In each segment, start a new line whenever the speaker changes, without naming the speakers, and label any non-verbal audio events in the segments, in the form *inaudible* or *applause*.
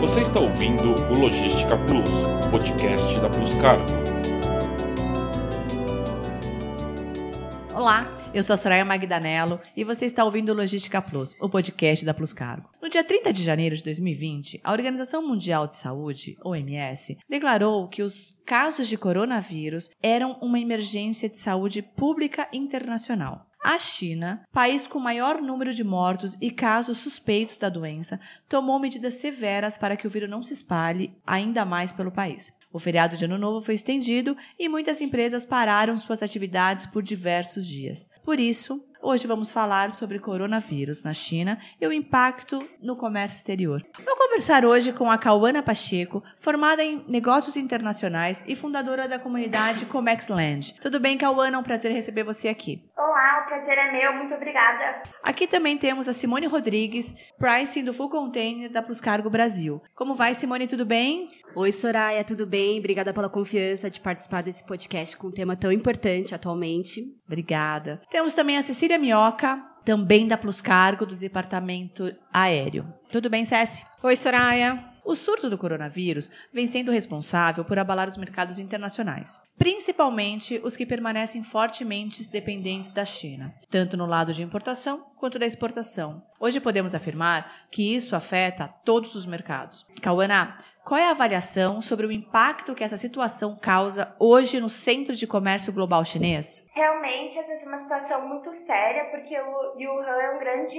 Você está ouvindo o Logística Plus, podcast da Plus Cargo.
Olá, eu sou a Soraya Magdanello e você está ouvindo o Logística Plus, o podcast da Plus Cargo. No dia 30 de janeiro de 2020, a Organização Mundial de Saúde, OMS, declarou que os casos de coronavírus eram uma emergência de saúde pública internacional. A China, país com maior número de mortos e casos suspeitos da doença, tomou medidas severas para que o vírus não se espalhe ainda mais pelo país. O feriado de Ano Novo foi estendido e muitas empresas pararam suas atividades por diversos dias. Por isso, hoje vamos falar sobre coronavírus na China e o impacto no comércio exterior. Vou conversar hoje com a Cauana Pacheco, formada em negócios internacionais e fundadora da comunidade Comexland. Tudo bem, Cauana? É um prazer receber você aqui.
Olá, prazer é meu, muito obrigada.
Aqui também temos a Simone Rodrigues, pricing do Full Container da Plus Cargo Brasil. Como vai, Simone? Tudo bem?
Oi, Soraya, tudo bem? Obrigada pela confiança de participar desse podcast com um tema tão importante atualmente.
Obrigada. Temos também a Cecília Minhoca, também da Plus Cargo, do Departamento Aéreo. Tudo bem, Céci?
Oi, Soraya.
O surto do coronavírus vem sendo responsável por abalar os mercados internacionais, principalmente os que permanecem fortemente dependentes da China, tanto no lado de importação quanto da exportação. Hoje podemos afirmar que isso afeta todos os mercados. Cauana, qual é a avaliação sobre o impacto que essa situação causa hoje no centro de comércio global chinês?
Realmente, essa é uma situação muito séria, porque o Wuhan é um grande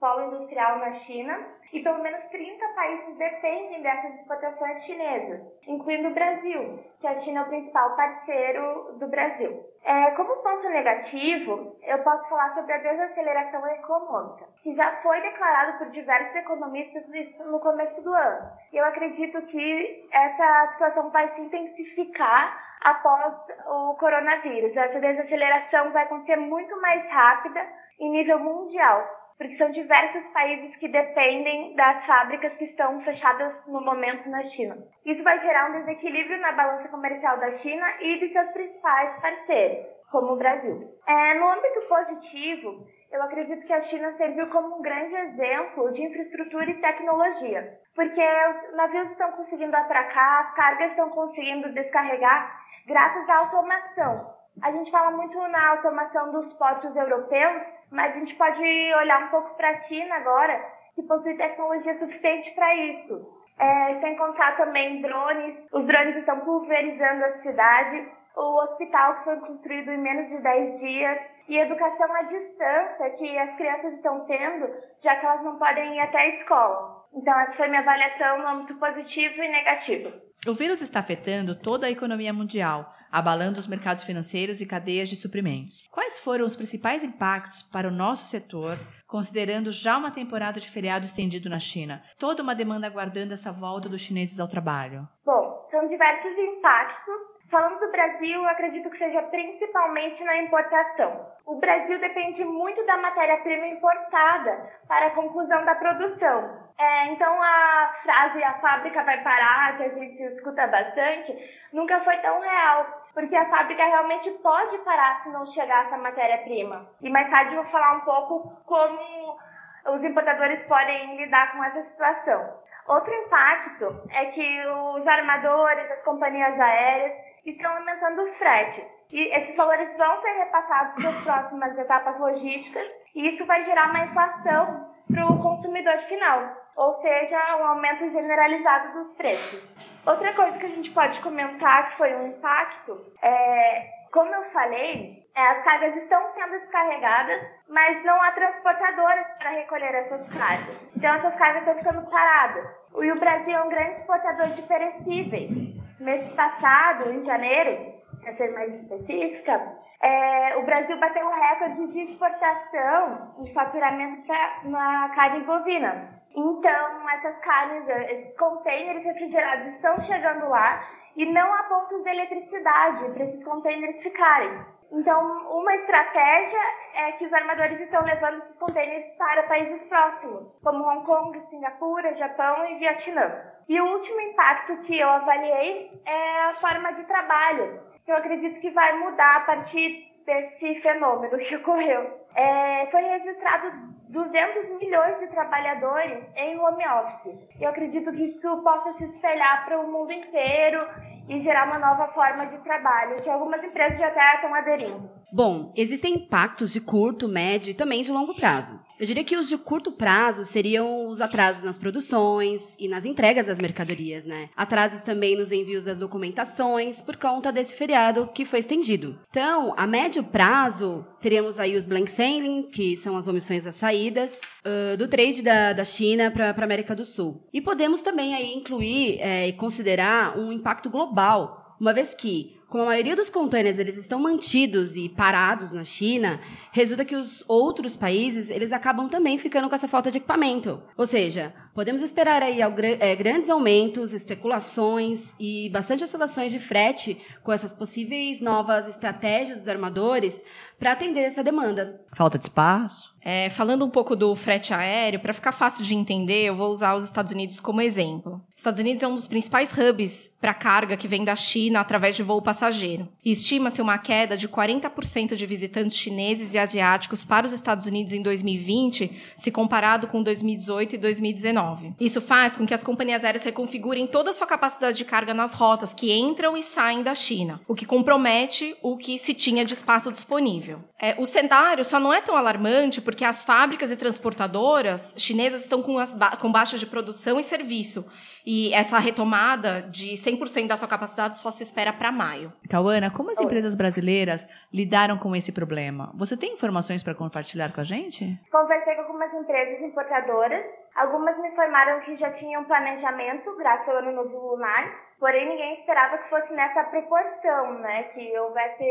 polo industrial na China e pelo menos 30 países dependem dessas exportações chinesas, incluindo o Brasil, que a China é o principal parceiro do Brasil. É, como ponto negativo, eu posso falar sobre a desaceleração econômica, que já foi declarado por diversos economistas no começo do ano. E eu acredito que essa situação vai se intensificar após o coronavírus. Essa desaceleração vai acontecer muito mais rápida em nível mundial, porque são diversos países que dependem das fábricas que estão fechadas no momento na China. Isso vai gerar um desequilíbrio na balança comercial da China e de seus principais parceiros, como o Brasil. É, no âmbito positivo, eu acredito que a China serviu como um grande exemplo de infraestrutura e tecnologia, porque os navios estão conseguindo atracar, as cargas estão conseguindo descarregar graças à automação. A gente fala muito na automação dos portos europeus, mas a gente pode olhar um pouco para a China agora, que possui tecnologia suficiente para isso. É, sem contar também drones, os drones estão pulverizando a cidade, o hospital que foi construído em menos de 10 dias, e educação à distância que as crianças estão tendo, já que elas não podem ir até a escola. Então, essa foi minha avaliação no âmbito positivo e negativo.
O vírus está afetando toda a economia mundial, abalando os mercados financeiros e cadeias de suprimentos. Quais foram os principais impactos para o nosso setor, considerando já uma temporada de feriado estendido na China? Toda uma demanda aguardando essa volta dos chineses ao trabalho.
Bom, são diversos impactos Falando do Brasil, acredito que seja principalmente na importação. O Brasil depende muito da matéria-prima importada para a conclusão da produção. É, então a frase a fábrica vai parar, que a gente escuta bastante, nunca foi tão real, porque a fábrica realmente pode parar se não chegar essa matéria-prima. E mais tarde eu vou falar um pouco como os importadores podem lidar com essa situação. Outro impacto é que os armadores, as companhias aéreas, estão aumentando o frete. E esses valores vão ser repassados para as *coughs* próximas etapas logísticas e isso vai gerar uma inflação para o consumidor final, ou seja, um aumento generalizado dos preços. Outra coisa que a gente pode comentar que foi um impacto é, como eu falei, é, as cargas estão sendo descarregadas, mas não há transportadoras para recolher essas cargas. Então essas cargas estão ficando paradas. E o Brasil é um grande exportador de perecíveis mês passado, em janeiro, para ser mais específica, é, o Brasil bateu um recorde de exportação de faturamento na carne bovina. Então, essas carnes, esses containers refrigerados estão chegando lá e não há pontos de eletricidade para esses containers ficarem. Então, uma estratégia é que os armadores estão levando esses contêineres para países próximos, como Hong Kong, Singapura, Japão e Vietnã. E o último impacto que eu avaliei é a forma de trabalho, que eu acredito que vai mudar a partir desse fenômeno que ocorreu. É, foi registrado 200 milhões de trabalhadores em home office. Eu acredito que isso possa se espelhar para o mundo inteiro e gerar uma nova forma de trabalho, que algumas empresas já até estão aderindo.
Bom, existem impactos de curto, médio e também de longo prazo. Eu diria que os de curto prazo seriam os atrasos nas produções e nas entregas das mercadorias, né? Atrasos também nos envios das documentações por conta desse feriado que foi estendido. Então, a médio prazo, teríamos aí os blank sailings, que são as omissões das saídas, uh, do trade da, da China para a América do Sul. E podemos também aí incluir é, e considerar um impacto global, uma vez que como a maioria dos contêineres eles estão mantidos e parados na China, resulta que os outros países eles acabam também ficando com essa falta de equipamento. Ou seja, podemos esperar aí é, grandes aumentos, especulações e bastante oscilações de frete com essas possíveis novas estratégias dos armadores para atender essa demanda.
Falta de espaço?
É, falando um pouco do frete aéreo, para ficar fácil de entender, eu vou usar os Estados Unidos como exemplo. Estados Unidos é um dos principais hubs para carga que vem da China através de voo passageiro. E estima-se uma queda de 40% de visitantes chineses e asiáticos para os Estados Unidos em 2020, se comparado com 2018 e 2019. Isso faz com que as companhias aéreas reconfigurem toda a sua capacidade de carga nas rotas que entram e saem da China, o que compromete o que se tinha de espaço disponível. É, o cenário só não é tão alarmante porque as fábricas e transportadoras chinesas estão com, ba com baixas de produção e serviço. E essa retomada de 100% da sua capacidade só se espera para maio.
Cauana, como as empresas brasileiras lidaram com esse problema? Você tem informações para compartilhar com a gente?
Conversei com algumas empresas importadoras. Algumas me informaram que já tinham planejamento graças ao ano novo lunar, porém ninguém esperava que fosse nessa proporção, né? Que houvesse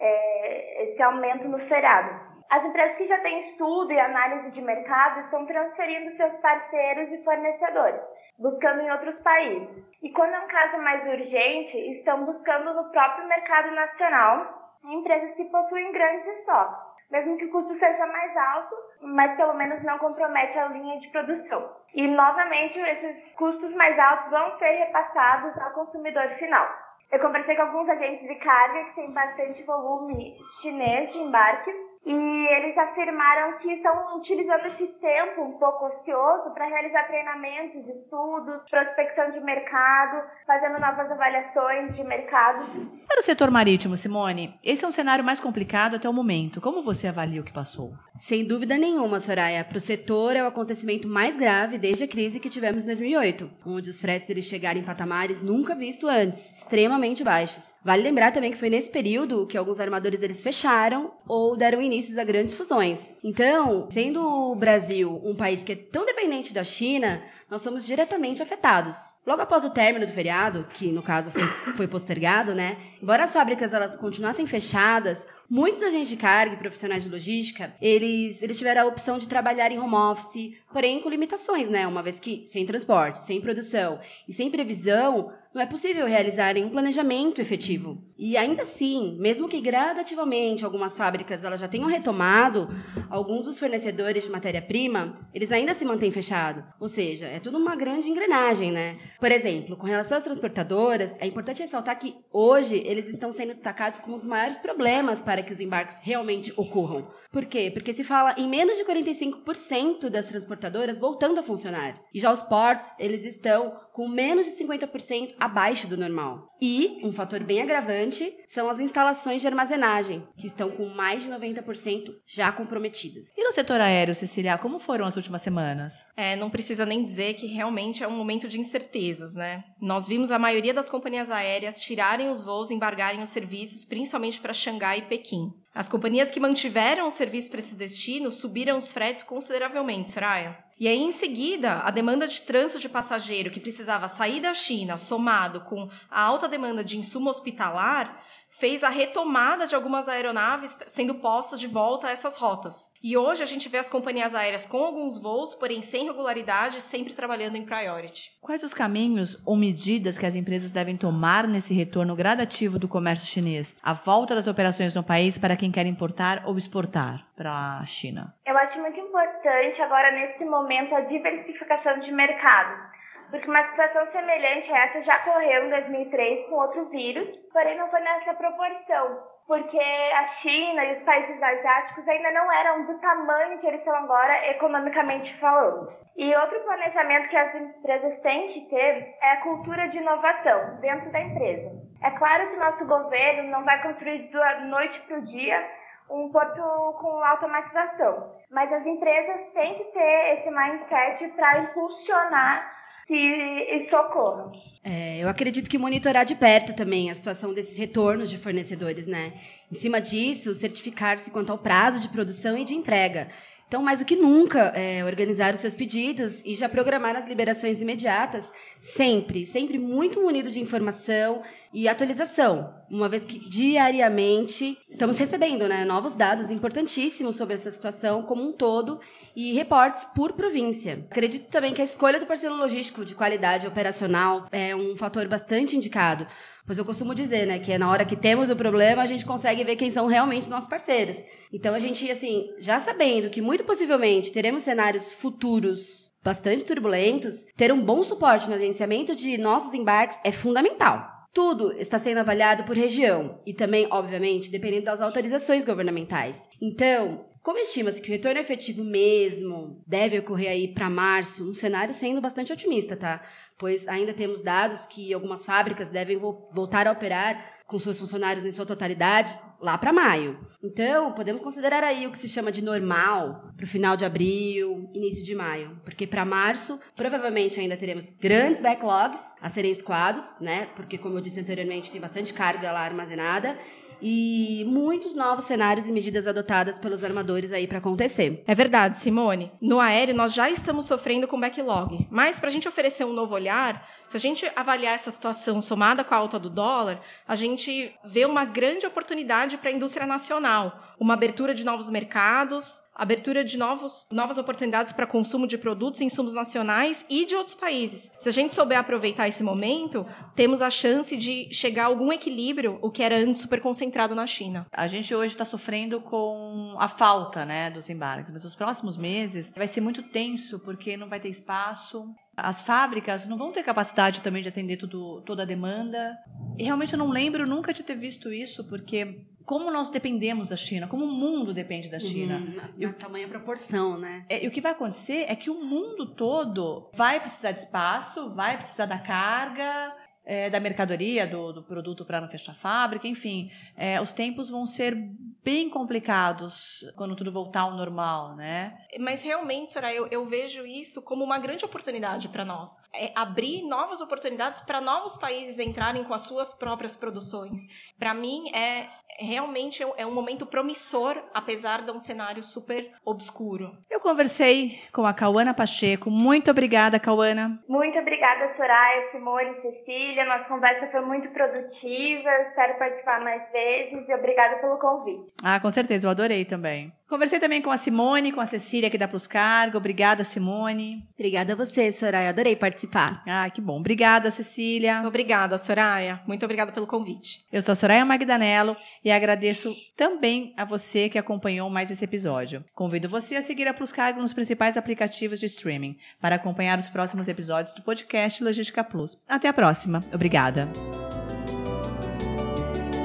é, esse aumento no feriado. As empresas que já têm estudo e análise de mercado estão transferindo seus parceiros e fornecedores, buscando em outros países. E quando é um caso mais urgente, estão buscando no próprio mercado nacional empresas que possuem grandes estoques, mesmo que o custo seja mais alto, mas pelo menos não compromete a linha de produção. E novamente, esses custos mais altos vão ser repassados ao consumidor final. Eu conversei com alguns agentes de carga que têm bastante volume chinês de embarques e eles afirmaram que estão utilizando esse tempo um pouco ocioso para realizar treinamentos, estudos, prospecção de mercado, fazendo novas avaliações de mercado.
Para o setor marítimo, Simone, esse é um cenário mais complicado até o momento. Como você avalia o que passou?
Sem dúvida nenhuma, Soraya. Para o setor é o acontecimento mais grave desde a crise que tivemos em 2008, onde os fretes eles chegaram em patamares nunca vistos antes, extremamente baixos. Vale lembrar também que foi nesse período que alguns armadores eles fecharam ou deram início a grandes fusões. Então, sendo o Brasil um país que é tão dependente da China, nós somos diretamente afetados. Logo após o término do feriado, que no caso foi, foi postergado, né? Embora as fábricas elas continuassem fechadas, Muitos agentes de carga e profissionais de logística, eles, eles tiveram a opção de trabalhar em home office, porém com limitações, né? Uma vez que sem transporte, sem produção e sem previsão, não é possível realizar um planejamento efetivo. E ainda assim, mesmo que gradativamente algumas fábricas elas já tenham retomado, alguns dos fornecedores de matéria-prima, eles ainda se mantêm fechados. Ou seja, é tudo uma grande engrenagem, né? Por exemplo, com relação às transportadoras, é importante ressaltar que hoje eles estão sendo destacados como os maiores problemas para que os embarques realmente ocorram. Por quê? Porque se fala em menos de 45% das transportadoras voltando a funcionar. E já os portos, eles estão com menos de 50% abaixo do normal. E, um fator bem agravante, são as instalações de armazenagem, que estão com mais de 90% já comprometidas.
E no setor aéreo, Cecília, como foram as últimas semanas?
É, não precisa nem dizer que realmente é um momento de incertezas, né? Nós vimos a maioria das companhias aéreas tirarem os voos e embargarem os serviços, principalmente para Xangai e Pequim. As companhias que mantiveram o serviço para esses destinos subiram os fretes consideravelmente, Soraya. E aí, em seguida, a demanda de trânsito de passageiro que precisava sair da China, somado com a alta demanda de insumo hospitalar, fez a retomada de algumas aeronaves sendo postas de volta a essas rotas. E hoje a gente vê as companhias aéreas com alguns voos, porém sem regularidade, sempre trabalhando em priority.
Quais os caminhos ou medidas que as empresas devem tomar nesse retorno gradativo do comércio chinês? A volta das operações no país para quem quer importar ou exportar para a China?
Eu acho muito importante agora, nesse momento, a diversificação de mercado porque uma situação semelhante a essa já ocorreu em 2003 com outro vírus, porém não foi nessa proporção. porque a China e os países asiáticos ainda não eram do tamanho que eles são agora, economicamente falando. E outro planejamento que as empresas têm que ter é a cultura de inovação dentro da empresa. É claro que nosso governo não vai construir da noite para o dia um porto com automatização, mas as empresas têm que ter esse mindset para impulsionar que isso ocorra.
É, eu acredito que monitorar de perto também a situação desses retornos de fornecedores, né? Em cima disso, certificar-se quanto ao prazo de produção e de entrega. Então, mais do que nunca, é, organizar os seus pedidos e já programar as liberações imediatas, sempre, sempre muito munido de informação e atualização, uma vez que diariamente estamos recebendo né, novos dados importantíssimos sobre essa situação como um todo e reportes por província. Acredito também que a escolha do parceiro logístico de qualidade operacional é um fator bastante indicado, Pois eu costumo dizer, né, que é na hora que temos o problema, a gente consegue ver quem são realmente os nossos parceiros. Então a gente, assim, já sabendo que muito possivelmente teremos cenários futuros bastante turbulentos, ter um bom suporte no agenciamento de nossos embarques é fundamental. Tudo está sendo avaliado por região e também, obviamente, dependendo das autorizações governamentais. Então, como estima-se que o retorno efetivo mesmo deve ocorrer aí para março, um cenário sendo bastante otimista, tá? Pois ainda temos dados que algumas fábricas devem vo voltar a operar com seus funcionários em sua totalidade lá para maio. Então, podemos considerar aí o que se chama de normal para o final de abril, início de maio, porque para março provavelmente ainda teremos grandes backlogs a serem escoados, né? Porque como eu disse anteriormente, tem bastante carga lá armazenada e muitos novos cenários e medidas adotadas pelos armadores aí para acontecer.
É verdade, Simone. No aéreo nós já estamos sofrendo com backlog, mas para a gente oferecer um novo olhar, se a gente avaliar essa situação somada com a alta do dólar, a gente vê uma grande oportunidade para a indústria nacional, uma abertura de novos mercados, abertura de novos, novas oportunidades para consumo de produtos e insumos nacionais e de outros países. Se a gente souber aproveitar esse momento, temos a chance de chegar a algum equilíbrio, o que era antes super concentrado na China.
A gente hoje está sofrendo com a falta né, dos embarques, mas os próximos meses vai ser muito tenso, porque não vai ter espaço, as fábricas não vão ter capacidade também de atender tudo, toda a demanda. E realmente eu não lembro nunca de ter visto isso, porque como nós dependemos da China, como o mundo depende da China. Uhum,
na, na tamanha proporção, né?
É, e o que vai acontecer é que o mundo todo vai precisar de espaço, vai precisar da carga, é, da mercadoria, do, do produto para não fechar a fábrica, enfim. É, os tempos vão ser bem complicados quando tudo voltar ao normal, né?
Mas realmente, Soraya, eu, eu vejo isso como uma grande oportunidade para nós. É abrir novas oportunidades para novos países entrarem com as suas próprias produções. Para mim, é realmente é um momento promissor, apesar de um cenário super obscuro.
Eu conversei com a Cauana Pacheco. Muito obrigada, Cauana.
Muito obrigada, Soraya, Simone, Cecília. Nossa conversa foi muito produtiva. Espero participar mais vezes e obrigada pelo convite.
Ah, com certeza, eu adorei também. Conversei também com a Simone, com a Cecília aqui da Plus Cargo. Obrigada, Simone.
Obrigada a você, Soraya. Adorei participar.
Ah, que bom. Obrigada, Cecília.
Obrigada, Soraya. Muito obrigada pelo convite.
Eu sou a Soraya Magdanello e agradeço também a você que acompanhou mais esse episódio. Convido você a seguir a Plus Cargo nos principais aplicativos de streaming para acompanhar os próximos episódios do podcast Logística Plus. Até a próxima. Obrigada.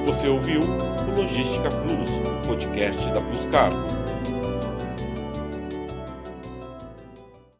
Você ouviu Logística Plus, podcast da Plus Cargo.